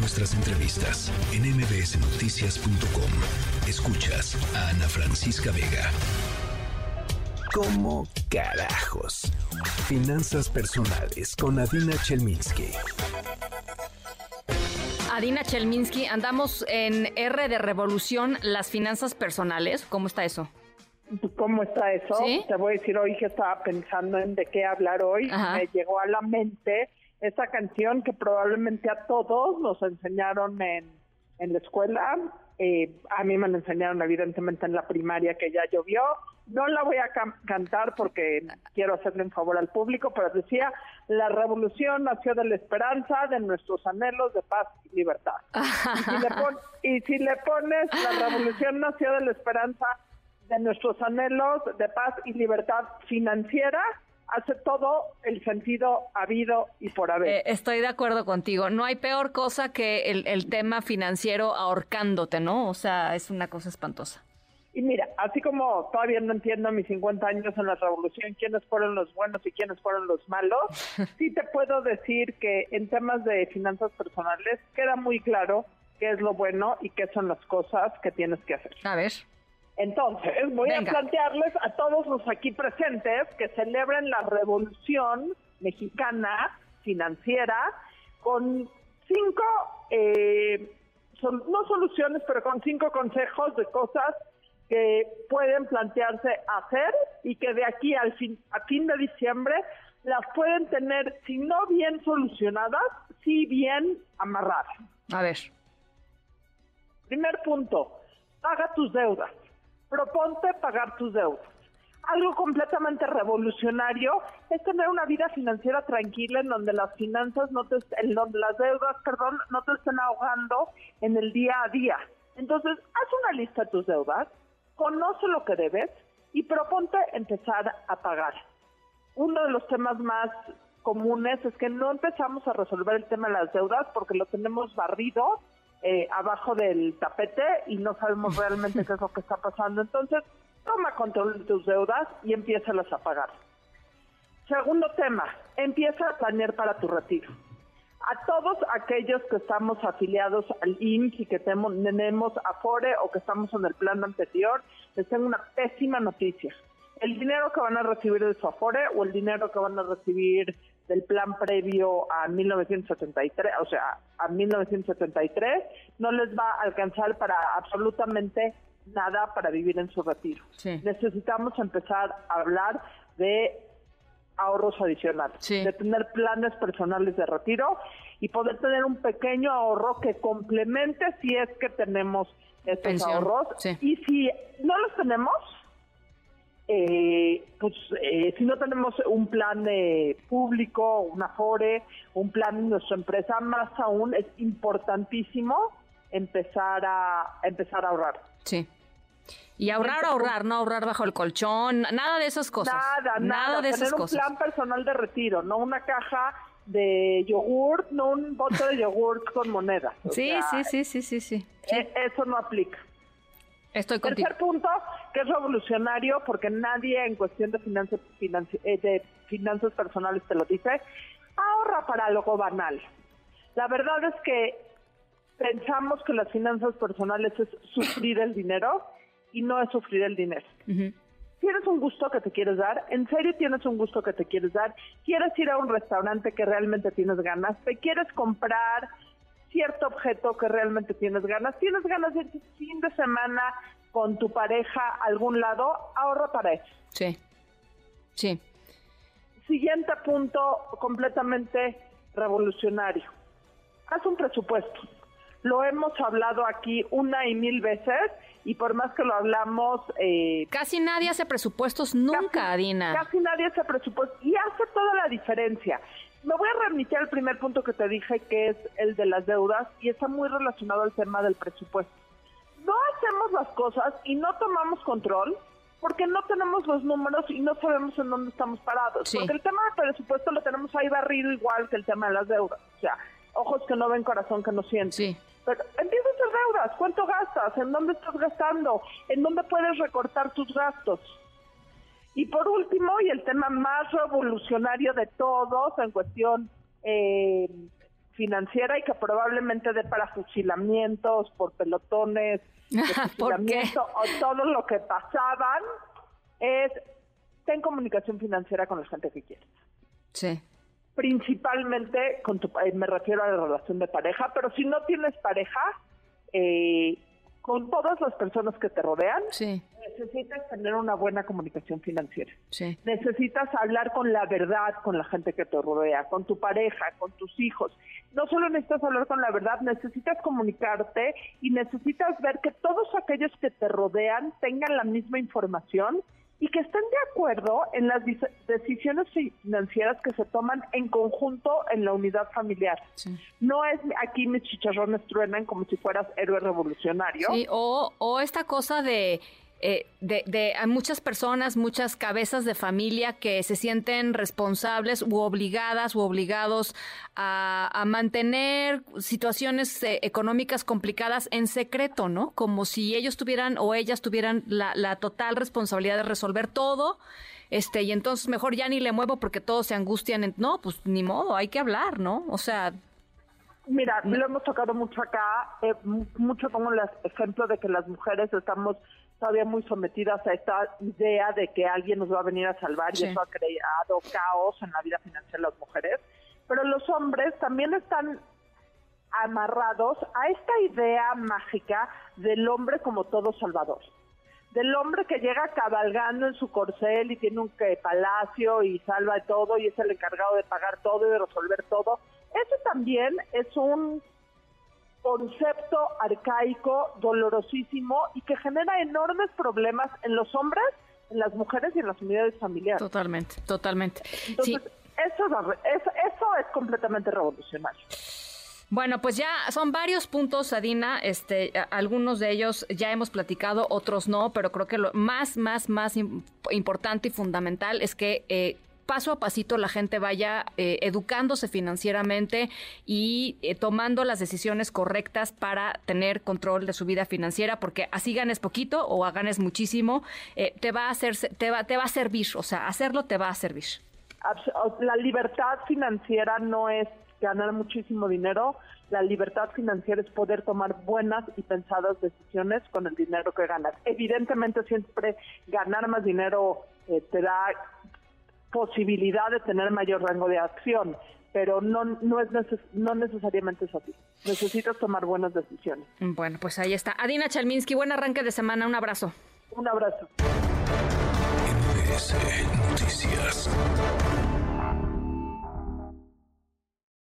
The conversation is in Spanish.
nuestras entrevistas en mbsnoticias.com. Escuchas a Ana Francisca Vega. ¿Cómo carajos? Finanzas personales con Adina Chelminsky. Adina Chelminsky, andamos en R de Revolución, las finanzas personales. ¿Cómo está eso? ¿Cómo está eso? Te voy a decir hoy que estaba pensando en de qué hablar hoy. Me llegó a la mente esa canción que probablemente a todos nos enseñaron en, en la escuela. Eh, a mí me la enseñaron evidentemente en la primaria que ya llovió. No la voy a cantar porque quiero hacerle un favor al público, pero decía, la revolución nació de la esperanza, de nuestros anhelos de paz y libertad. y si le pones, la revolución nació de la esperanza, de nuestros anhelos de paz y libertad financiera, hace todo el sentido habido y por haber. Eh, estoy de acuerdo contigo. No hay peor cosa que el, el, tema financiero ahorcándote, ¿no? O sea, es una cosa espantosa. Y mira, así como todavía no entiendo mis 50 años en la revolución, quiénes fueron los buenos y quiénes fueron los malos, sí te puedo decir que en temas de finanzas personales queda muy claro qué es lo bueno y qué son las cosas que tienes que hacer. A ver. Entonces, voy a plantearles a todos los aquí presentes que celebren la revolución mexicana financiera con cinco, eh, no soluciones, pero con cinco consejos de cosas que pueden plantearse hacer y que de aquí al fin, a fin de diciembre las pueden tener, si no bien solucionadas, si bien amarradas. A ver. Primer punto, paga tus deudas proponte pagar tus deudas. Algo completamente revolucionario es tener una vida financiera tranquila en donde las finanzas no te, en donde las deudas, perdón, no te estén ahogando en el día a día. Entonces, haz una lista de tus deudas, conoce lo que debes y proponte empezar a pagar. Uno de los temas más comunes es que no empezamos a resolver el tema de las deudas porque lo tenemos barrido eh, abajo del tapete y no sabemos realmente qué es lo que está pasando. Entonces, toma control de tus deudas y empiézalas a pagar. Segundo tema, empieza a planear para tu retiro. A todos aquellos que estamos afiliados al IMSS y que tenemos Afore o que estamos en el plan anterior, les tengo una pésima noticia. El dinero que van a recibir de su Afore o el dinero que van a recibir del plan previo a 1973, o sea, a 1973, no les va a alcanzar para absolutamente nada para vivir en su retiro. Necesitamos empezar a hablar de ahorros adicionales, de tener planes personales de retiro y poder tener un pequeño ahorro que complemente si es que tenemos estos ahorros. Y si no los tenemos, eh, pues eh, si no tenemos un plan de público, un afore, un plan de nuestra empresa, más aún es importantísimo empezar a empezar a ahorrar. Sí. Y ahorrar, ahorrar, no ahorrar bajo el colchón, nada de esas cosas. Nada, nada, de esas cosas. un plan personal de retiro, no una caja de yogur, no un bote de yogur con moneda. Sí, sí, sí, sí, sí, sí, e, Eso no aplica. Estoy contigo. Tercer punto, que es revolucionario porque nadie en cuestión de eh, de finanzas personales te lo dice, ahorra para algo banal. La verdad es que pensamos que las finanzas personales es sufrir el dinero y no es sufrir el dinero. Tienes un gusto que te quieres dar, en serio tienes un gusto que te quieres dar, quieres ir a un restaurante que realmente tienes ganas, te quieres comprar cierto objeto que realmente tienes ganas, tienes ganas de ir fin de semana con tu pareja a algún lado, ahorra para eso. Sí, sí. Siguiente punto completamente revolucionario. Haz un presupuesto. Lo hemos hablado aquí una y mil veces y por más que lo hablamos... Eh, casi nadie hace presupuestos nunca, Dina. Casi nadie hace presupuestos y hace toda la diferencia. Me voy a remitir al primer punto que te dije, que es el de las deudas, y está muy relacionado al tema del presupuesto. No hacemos las cosas y no tomamos control porque no tenemos los números y no sabemos en dónde estamos parados. Porque el tema del presupuesto lo tenemos ahí barrido igual que el tema de las deudas. O sea, ojos que no ven, corazón que no siente. Sí. Pero empieza a hacer deudas. ¿Cuánto gastas? ¿En dónde estás gastando? ¿En dónde puedes recortar tus gastos? Y por último, y el tema más revolucionario de todos en cuestión eh, financiera y que probablemente dé para fusilamientos por pelotones, de fusilamiento o todo lo que pasaban, es ten comunicación financiera con la gente que quieres. Sí. Principalmente con tu, eh, me refiero a la relación de pareja, pero si no tienes pareja, eh, con todas las personas que te rodean, necesitas tener una buena comunicación financiera. Necesitas hablar con la verdad con la gente que te rodea, con tu pareja, con tus hijos. No solo necesitas hablar con la verdad, necesitas comunicarte y necesitas ver que todos aquellos que te rodean tengan la misma información y que estén de acuerdo en las decisiones financieras que se toman en conjunto en la unidad familiar. No es aquí mis chicharrones truenan como si fueras héroe revolucionario. Sí, o, o esta cosa de eh, de, de muchas personas, muchas cabezas de familia que se sienten responsables u obligadas u obligados a, mantener situaciones eh, económicas complicadas en secreto, ¿no? Como si ellos tuvieran o ellas tuvieran la, la total responsabilidad de resolver todo este, y entonces mejor ya ni le muevo porque todos se angustian. no, pues ni modo, hay que hablar, ¿no? O sea... Mira, lo hemos tocado mucho acá, eh, mucho como el ejemplo de que las mujeres estamos todavía muy sometidas a esta idea de que alguien nos va a venir a salvar y eso ha creado caos en la vida financiera de las mujeres. Pero los hombres también están amarrados a esta idea mágica del hombre como todo salvador. Del hombre que llega cabalgando en su corcel y tiene un palacio y salva todo y es el encargado de pagar todo y de resolver todo. Eso también es un concepto arcaico, dolorosísimo y que genera enormes problemas en los hombres, en las mujeres y en las unidades familiares. Totalmente, totalmente. Entonces, eso, es, eso es completamente revolucionario. Bueno, pues ya son varios puntos, Adina. Este, algunos de ellos ya hemos platicado, otros no, pero creo que lo más, más, más importante y fundamental es que eh, paso a pasito la gente vaya eh, educándose financieramente y eh, tomando las decisiones correctas para tener control de su vida financiera, porque así ganes poquito o ganes muchísimo, eh, te va a hacer, te va, te va a servir, o sea, hacerlo te va a servir. La libertad financiera no es ganar muchísimo dinero, la libertad financiera es poder tomar buenas y pensadas decisiones con el dinero que ganas. Evidentemente siempre ganar más dinero te da posibilidad de tener mayor rango de acción, pero no, no, es no necesariamente es así. Necesitas tomar buenas decisiones. Bueno, pues ahí está. Adina Chalminsky, buen arranque de semana. Un abrazo. Un abrazo. Noticias.